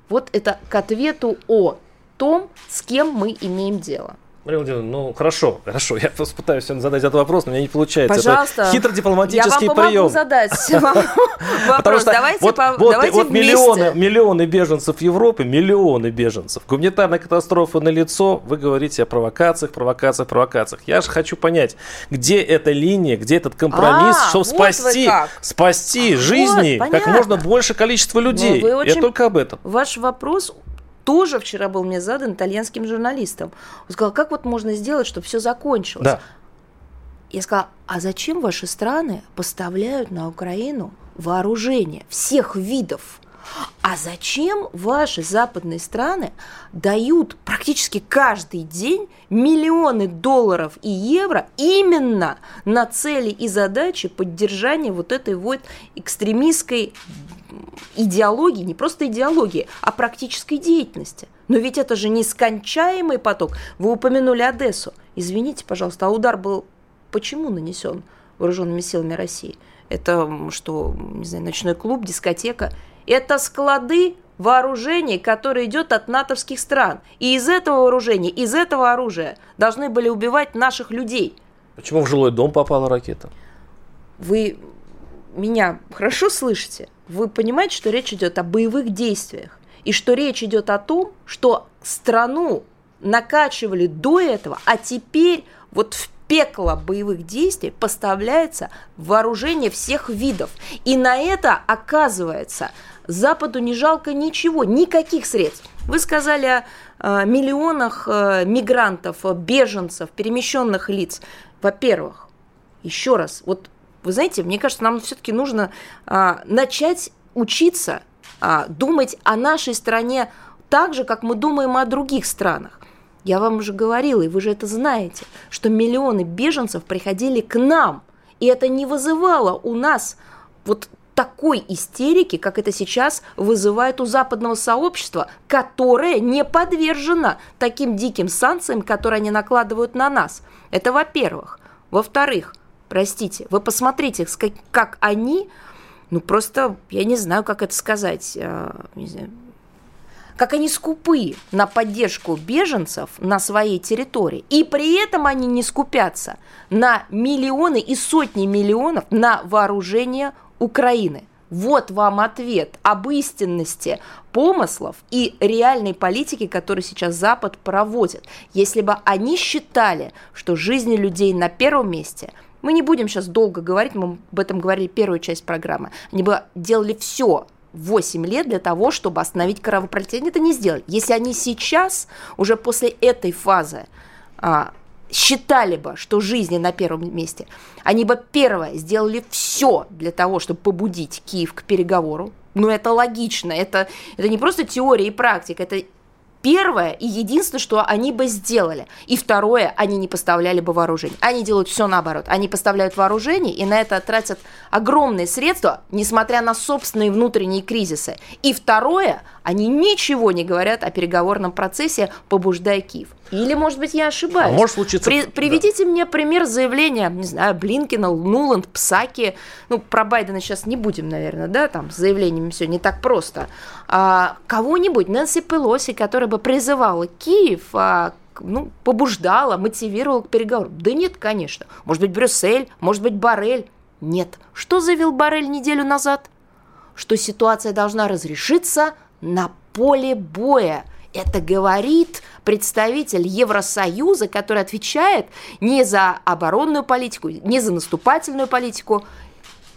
Вот это к ответу о том, с кем мы имеем дело. Мария Владимировна, ну хорошо, хорошо. Я просто пытаюсь задать этот вопрос, но у меня не получается. Пожалуйста. Это хитро-дипломатический Я вам помогу прием. задать вопрос. Давайте, вот, по- вот, давайте вот вместе. миллионы, миллионы беженцев Европы, миллионы беженцев. Гуманитарная катастрофа на лицо. Вы говорите о провокациях, провокациях, провокациях. Я же хочу понять, где эта линия, где этот компромисс, А, чтобы вот спасти, спасти Вот, жизни как можно больше количество людей. Я только об этом. Ваш вопрос тоже вчера был мне задан итальянским журналистом. Он сказал, как вот можно сделать, чтобы все закончилось? Да. Я сказала, а зачем ваши страны поставляют на Украину вооружение всех видов? А зачем ваши западные страны дают практически каждый день миллионы долларов и евро именно на цели и задачи поддержания вот этой вот экстремистской идеологии, не просто идеологии, а практической деятельности. Но ведь это же нескончаемый поток. Вы упомянули Одессу. Извините, пожалуйста, а удар был почему нанесен? вооруженными силами России. Это что, не знаю, ночной клуб, дискотека. Это склады вооружений, которое идет от натовских стран. И из этого вооружения, из этого оружия должны были убивать наших людей. Почему в жилой дом попала ракета? Вы меня хорошо слышите? Вы понимаете, что речь идет о боевых действиях? И что речь идет о том, что страну накачивали до этого, а теперь вот в пекло боевых действий поставляется вооружение всех видов. И на это, оказывается, Западу не жалко ничего, никаких средств. Вы сказали о э, миллионах э, мигрантов, беженцев, перемещенных лиц. Во-первых, еще раз, вот вы знаете, мне кажется, нам все-таки нужно а, начать учиться а, думать о нашей стране так же, как мы думаем о других странах. Я вам уже говорила, и вы же это знаете, что миллионы беженцев приходили к нам, и это не вызывало у нас вот такой истерики, как это сейчас вызывает у западного сообщества, которое не подвержено таким диким санкциям, которые они накладывают на нас. Это во-первых. Во-вторых, простите, вы посмотрите, как они, ну просто, я не знаю, как это сказать, а, не знаю, как они скупы на поддержку беженцев на своей территории, и при этом они не скупятся на миллионы и сотни миллионов на вооружение Украины. Вот вам ответ об истинности помыслов и реальной политики, которую сейчас Запад проводит. Если бы они считали, что жизни людей на первом месте – мы не будем сейчас долго говорить, мы об этом говорили первую часть программы. Они бы делали все 8 лет для того, чтобы остановить кровопролитие. Они это не сделали. Если они сейчас, уже после этой фазы, а, считали бы, что жизни на первом месте, они бы первое сделали все для того, чтобы побудить Киев к переговору. Ну, это логично, это, это не просто теория и практика, это первое и единственное, что они бы сделали. И второе, они не поставляли бы вооружение. Они делают все наоборот. Они поставляют вооружение и на это тратят огромные средства, несмотря на собственные внутренние кризисы. И второе, они ничего не говорят о переговорном процессе, побуждая Киев. Или, может быть, я ошибаюсь. А может случиться... При, приведите да. мне пример заявления, не знаю, Блинкина, Нуланд, Псаки. Ну, про Байдена сейчас не будем, наверное, да, там, с заявлениями все не так просто. А, кого-нибудь, Нэнси Пелоси, которая бы призывала Киев а, ну, побуждала, мотивировала к переговорам. Да нет, конечно. Может быть, Брюссель, может быть, Барель. Нет. Что заявил Барель неделю назад? Что ситуация должна разрешиться на поле боя – это говорит представитель Евросоюза, который отвечает не за оборонную политику, не за наступательную политику,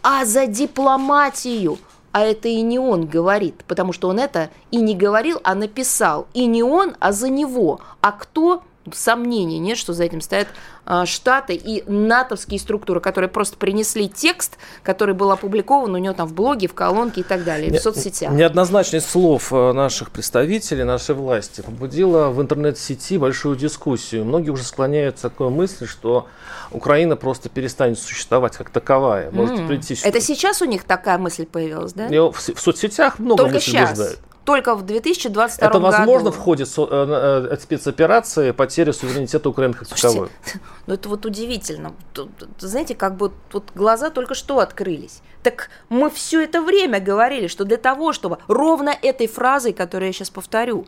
а за дипломатию. А это и не он говорит, потому что он это и не говорил, а написал. И не он, а за него. А кто? Сомнений нет, что за этим стоят а, Штаты и натовские структуры, которые просто принесли текст, который был опубликован у него там в блоге, в колонке и так далее, в соцсетях. Неоднозначность слов э, наших представителей, нашей власти побудила в интернет-сети большую дискуссию. Многие уже склоняются к такой мысли, что Украина просто перестанет существовать как таковая. Можете mm. прийти... Это сейчас у них такая мысль появилась, да? В, в соцсетях много Только мыслей сейчас только в 2022 Это возможно году. в э, э, спецоперации потери суверенитета Украины как таковой? Ну это вот удивительно. Знаете, как бы вот глаза только что открылись. Так мы все это время говорили, что для того, чтобы ровно этой фразой, которую я сейчас повторю,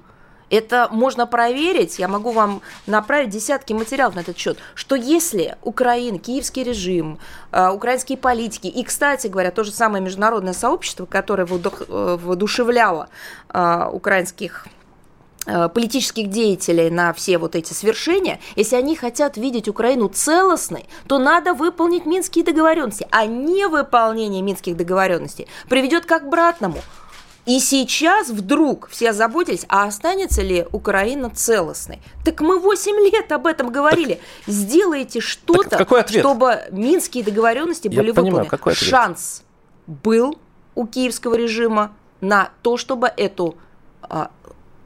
это можно проверить, я могу вам направить десятки материалов на этот счет, что если Украина, киевский режим, э, украинские политики, и, кстати говоря, то же самое международное сообщество, которое э, воодушевляло э, украинских политических деятелей на все вот эти свершения, если они хотят видеть Украину целостной, то надо выполнить минские договоренности, а невыполнение минских договоренностей приведет к обратному – и сейчас вдруг все заботились, а останется ли Украина целостной? Так мы 8 лет об этом говорили. Так, Сделайте что-то, чтобы минские договоренности Я были понимаю, выполнены. Шанс был у киевского режима на то, чтобы эту а,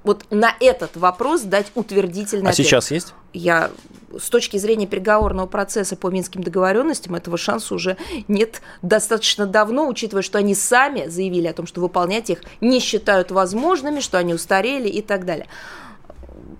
вот на этот вопрос дать утвердительный а ответ. А сейчас есть? Я с точки зрения переговорного процесса по минским договоренностям этого шанса уже нет достаточно давно, учитывая, что они сами заявили о том, что выполнять их не считают возможными, что они устарели и так далее.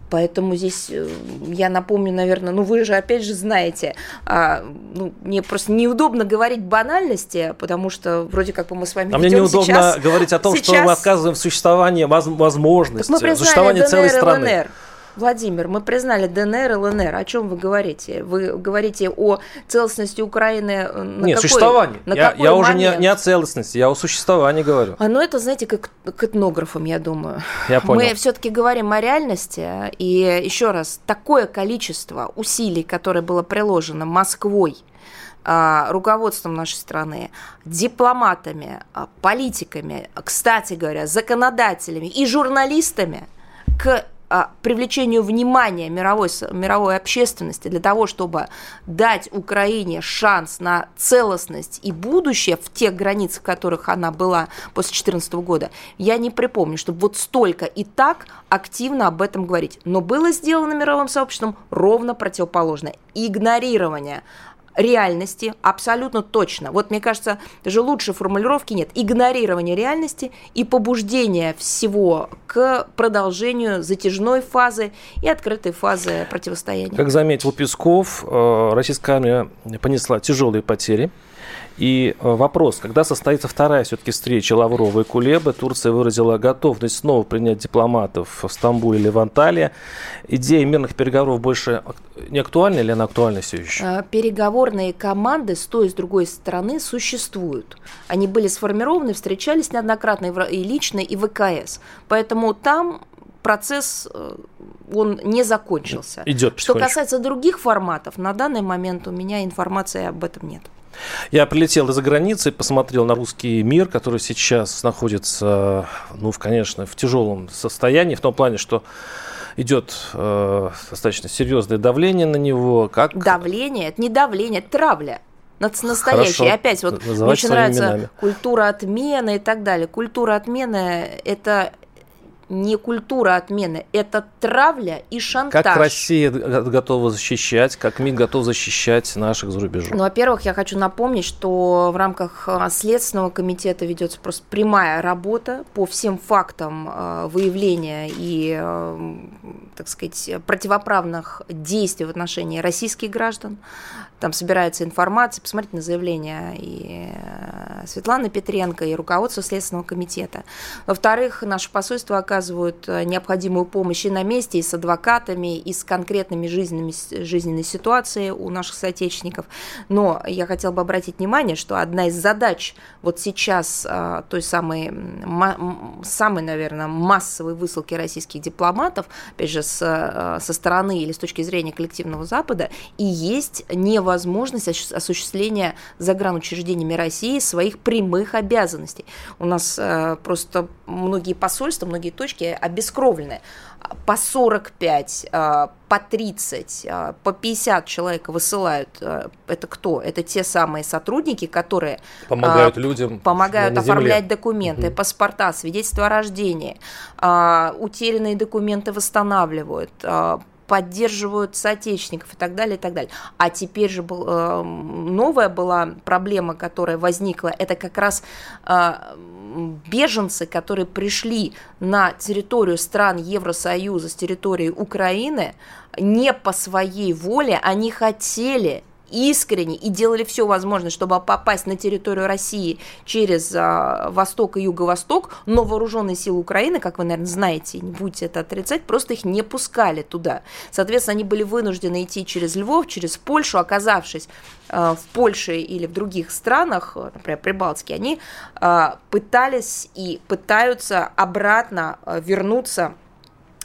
Поэтому здесь э, я напомню, наверное, ну вы же опять же знаете, а, ну, мне просто неудобно говорить банальности, потому что вроде как бы мы с вами А мне неудобно сейчас, говорить о том, сейчас... что мы отказываем в существовании возможности, так мы существования ДНР, целой страны. ЛНР. Владимир, мы признали ДНР и ЛНР. О чем вы говорите? Вы говорите о целостности Украины э, на Нет, какой, существовании. На я я уже не, не о целостности, я о существовании говорю. А ну это, знаете, как к этнографам, я думаю. Я понял. Мы все-таки говорим о реальности. И еще раз, такое количество усилий, которое было приложено Москвой, а, руководством нашей страны, дипломатами, а, политиками, кстати говоря, законодателями и журналистами к привлечению внимания мировой, мировой общественности для того, чтобы дать Украине шанс на целостность и будущее в тех границах, в которых она была после 2014 года, я не припомню, чтобы вот столько и так активно об этом говорить. Но было сделано мировым сообществом ровно противоположное. Игнорирование реальности, абсолютно точно. Вот мне кажется, даже лучшей формулировки нет. Игнорирование реальности и побуждение всего к продолжению затяжной фазы и открытой фазы противостояния. Как заметил Песков, э, российская армия понесла тяжелые потери. И э, вопрос, когда состоится вторая все-таки встреча Лаврова и Кулебы, Турция выразила готовность снова принять дипломатов в Стамбуле или в Анталии. Идея мирных переговоров больше не актуальна или она актуальна все еще? Э, переговорные команды с той и с другой стороны существуют. Они были сформированы, встречались неоднократно и лично, и в ВКС. Поэтому там процесс э, он не закончился. Идет Что касается других форматов, на данный момент у меня информации об этом нет. Я прилетел из-за границы, посмотрел на русский мир, который сейчас находится, ну, конечно, в тяжелом состоянии, в том плане, что идет э, достаточно серьезное давление на него. Как... Давление? Это не давление, это травля настоящее. Опять вот мне очень нравится именами. культура отмены и так далее. Культура отмены – это не культура отмены, это травля и шантаж. Как Россия готова защищать, как МИД готов защищать наших за рубежом? Ну, во-первых, я хочу напомнить, что в рамках а, Следственного комитета ведется просто прямая работа по всем фактам а, выявления и, а, так сказать, противоправных действий в отношении российских граждан. Там собирается информация, посмотрите на заявление и Светланы Петренко, и руководство Следственного комитета. Во-вторых, наше посольство оказывается оказывают э, необходимую помощь и на месте, и с адвокатами, и с конкретными жизненными, жизненной ситуацией у наших соотечественников. Но я хотела бы обратить внимание, что одна из задач вот сейчас э, той самой, самой, наверное, массовой высылки российских дипломатов, опять же, с, э, со стороны или с точки зрения коллективного Запада, и есть невозможность осуществления загранучреждениями России своих прямых обязанностей. У нас просто многие посольства, многие точки точки обескровлены. По 45, а, по 30, а, по 50 человек высылают. А, это кто? Это те самые сотрудники, которые помогают людям, помогают оформлять документы, угу. паспорта, свидетельства о рождении, утерянные документы восстанавливают, поддерживают соотечественников и так далее, и так далее. А теперь же был, э, новая была проблема, которая возникла, это как раз э, беженцы, которые пришли на территорию стран Евросоюза с территории Украины, не по своей воле, они хотели искренне и делали все возможное, чтобы попасть на территорию России через а, восток и юго-восток, но вооруженные силы Украины, как вы, наверное, знаете, не будете это отрицать, просто их не пускали туда. Соответственно, они были вынуждены идти через Львов, через Польшу, оказавшись а, в Польше или в других странах, например, Прибалтике, они а, пытались и пытаются обратно вернуться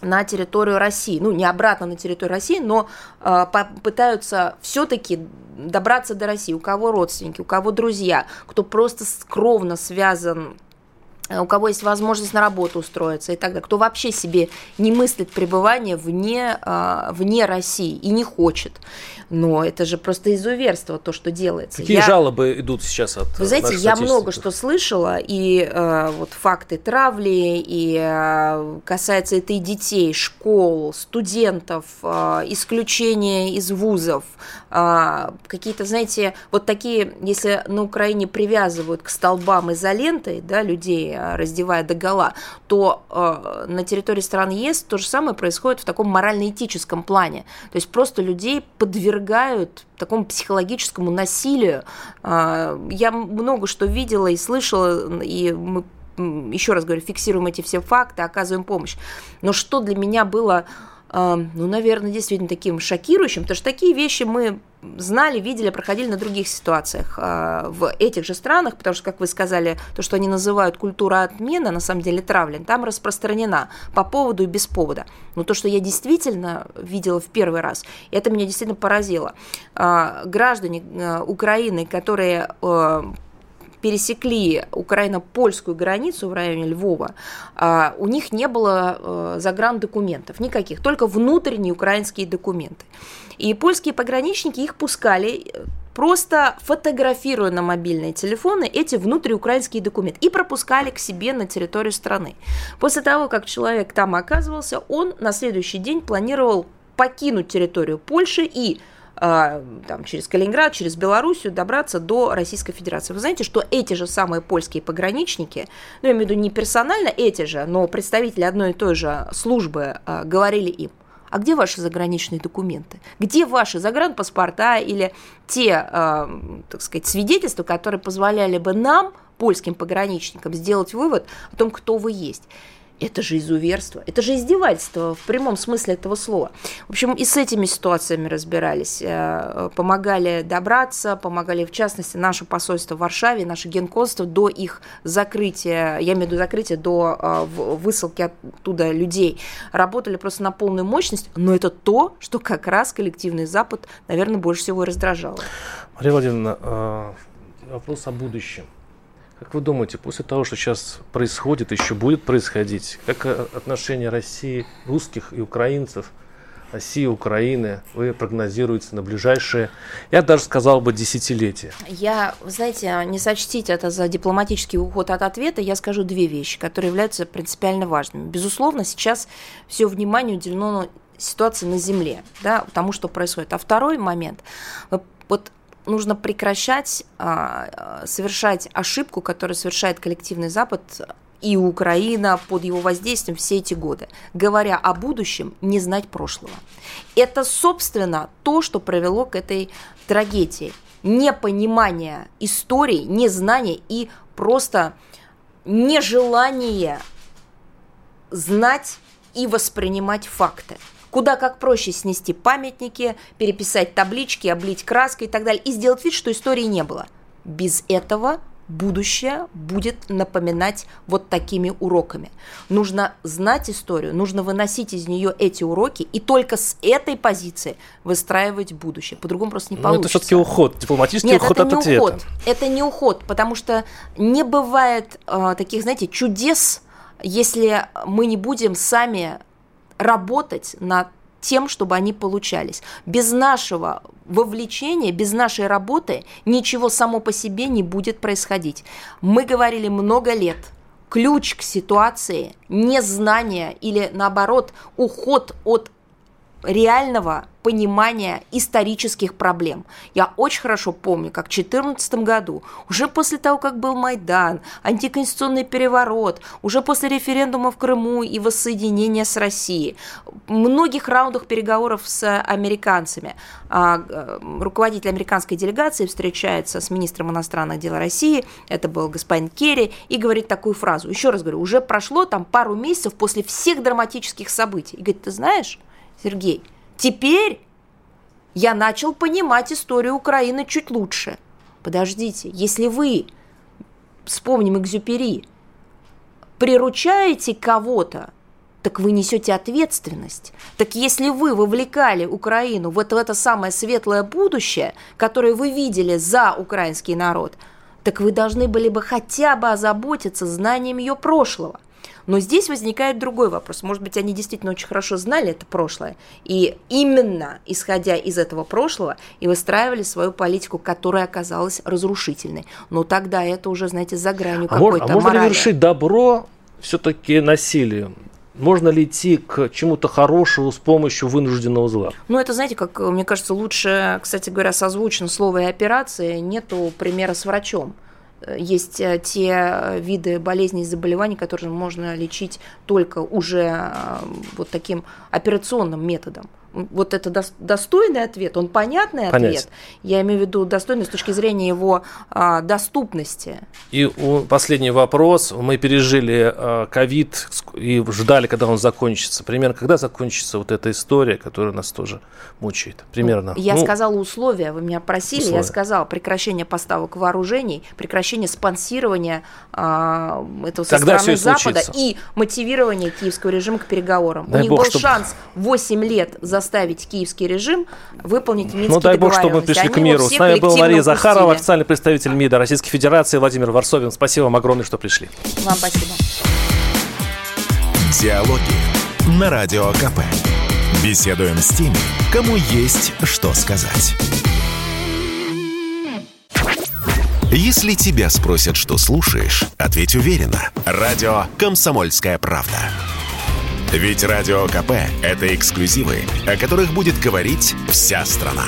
на территорию России. Ну, не обратно на территорию России, но э, пытаются все-таки добраться до России. У кого родственники, у кого друзья, кто просто скромно связан у кого есть возможность на работу устроиться и так далее, кто вообще себе не мыслит пребывание вне, вне России и не хочет. Но это же просто изуверство, то, что делается. Какие я... жалобы идут сейчас от Вы знаете, я много что слышала, и э, вот факты травли, и э, касается это и детей, школ, студентов, э, исключения из вузов, э, какие-то, знаете, вот такие, если на Украине привязывают к столбам изолентой, да, людей, раздевая до гола, то э, на территории стран ЕС то же самое происходит в таком морально-этическом плане. То есть просто людей подвергают такому психологическому насилию. Э, я много что видела и слышала, и мы еще раз говорю, фиксируем эти все факты, оказываем помощь. Но что для меня было ну, наверное, действительно таким шокирующим, потому что такие вещи мы знали, видели, проходили на других ситуациях а, в этих же странах, потому что, как вы сказали, то, что они называют культура отмены, на самом деле травлен, там распространена по поводу и без повода. Но то, что я действительно видела в первый раз, это меня действительно поразило. А, граждане а, Украины, которые пересекли украино-польскую границу в районе Львова, а, у них не было э, загран-документов никаких, только внутренние украинские документы. И польские пограничники их пускали э, просто фотографируя на мобильные телефоны эти внутриукраинские документы и пропускали к себе на территорию страны. После того, как человек там оказывался, он на следующий день планировал покинуть территорию Польши и там, через Калининград, через Белоруссию добраться до Российской Федерации. Вы знаете, что эти же самые польские пограничники, ну, я имею в виду не персонально эти же, но представители одной и той же службы а, говорили им, а где ваши заграничные документы? Где ваши загранпаспорта или те, э, так сказать, свидетельства, которые позволяли бы нам, польским пограничникам, сделать вывод о том, кто вы есть? Это же изуверство, это же издевательство в прямом смысле этого слова. В общем, и с этими ситуациями разбирались, э, помогали добраться, помогали, в частности, наше посольство в Варшаве, наше генконство до их закрытия, я имею в виду закрытия, до э, высылки оттуда людей, работали просто на полную мощность, но это то, что как раз коллективный Запад, наверное, больше всего и раздражало. Мария Владимировна, э, вопрос о будущем. Как вы думаете, после того, что сейчас происходит, еще будет происходить, как э, отношения России, русских и украинцев, России и Украины вы прогнозируете на ближайшие, я даже сказал бы, десятилетия? Я, знаете, не сочтите это за дипломатический уход от ответа, я скажу две вещи, которые являются принципиально важными. Безусловно, сейчас все внимание уделено ситуации на Земле, да, тому, что происходит. А второй момент, вот нужно прекращать а, совершать ошибку, которую совершает коллективный Запад и Украина под его воздействием все эти годы, говоря о будущем, не знать прошлого. Это, собственно, то, что привело к этой трагедии. Непонимание истории, незнание и просто нежелание знать и воспринимать факты куда как проще снести памятники, переписать таблички, облить краской и так далее, и сделать вид, что истории не было. Без этого будущее будет напоминать вот такими уроками. Нужно знать историю, нужно выносить из нее эти уроки и только с этой позиции выстраивать будущее. По-другому просто не получится. Но это все-таки уход, дипломатический Нет, уход это от не ответа. Уход. Это не уход, потому что не бывает э, таких, знаете, чудес, если мы не будем сами работать над тем, чтобы они получались. Без нашего вовлечения, без нашей работы ничего само по себе не будет происходить. Мы говорили много лет, ключ к ситуации – незнание или, наоборот, уход от реального понимания исторических проблем. Я очень хорошо помню, как в 2014 году, уже после того, как был Майдан, антиконституционный переворот, уже после референдума в Крыму и воссоединения с Россией, многих раундах переговоров с американцами, а, э, руководитель американской делегации встречается с министром иностранных дел России, это был господин Керри, и говорит такую фразу, еще раз говорю, уже прошло там пару месяцев после всех драматических событий. И говорит, ты знаешь, Сергей, теперь я начал понимать историю Украины чуть лучше. Подождите, если вы, вспомним Экзюпери, приручаете кого-то, так вы несете ответственность. Так если вы вовлекали Украину в это, в это самое светлое будущее, которое вы видели за украинский народ, так вы должны были бы хотя бы озаботиться знанием ее прошлого – но здесь возникает другой вопрос. Может быть, они действительно очень хорошо знали это прошлое, и именно исходя из этого прошлого и выстраивали свою политику, которая оказалась разрушительной. Но тогда это уже, знаете, за гранью а какой-то А можно ли вершить добро все-таки насилием? Можно ли идти к чему-то хорошему с помощью вынужденного зла? Ну, это, знаете, как, мне кажется, лучше, кстати говоря, созвучно слово и операции, нету примера с врачом. Есть те виды болезней и заболеваний, которые можно лечить только уже вот таким операционным методом вот это достойный ответ, он понятный ответ. Понять. Я имею в виду достойный с точки зрения его а, доступности. И у, последний вопрос. Мы пережили а, ковид а, и ждали, когда он закончится. Примерно когда закончится вот эта история, которая нас тоже мучает? Примерно. Я ну, сказала условия, вы меня просили, условия. я сказала прекращение поставок вооружений, прекращение спонсирования а, этого со когда стороны Запада случится? и мотивирование киевского режима к переговорам. Дай у них Бог, был чтобы... шанс 8 лет за заставить киевский режим выполнить Минские Ну дай бог, чтобы мы пришли Они к миру. С нами была Мария упустили. Захарова, официальный представитель МИДа Российской Федерации, Владимир Варсовин. Спасибо вам огромное, что пришли. Вам спасибо. Диалоги на Радио КП. Беседуем с теми, кому есть что сказать. Если тебя спросят, что слушаешь, ответь уверенно. Радио «Комсомольская правда». Ведь Радио КП – это эксклюзивы, о которых будет говорить вся страна.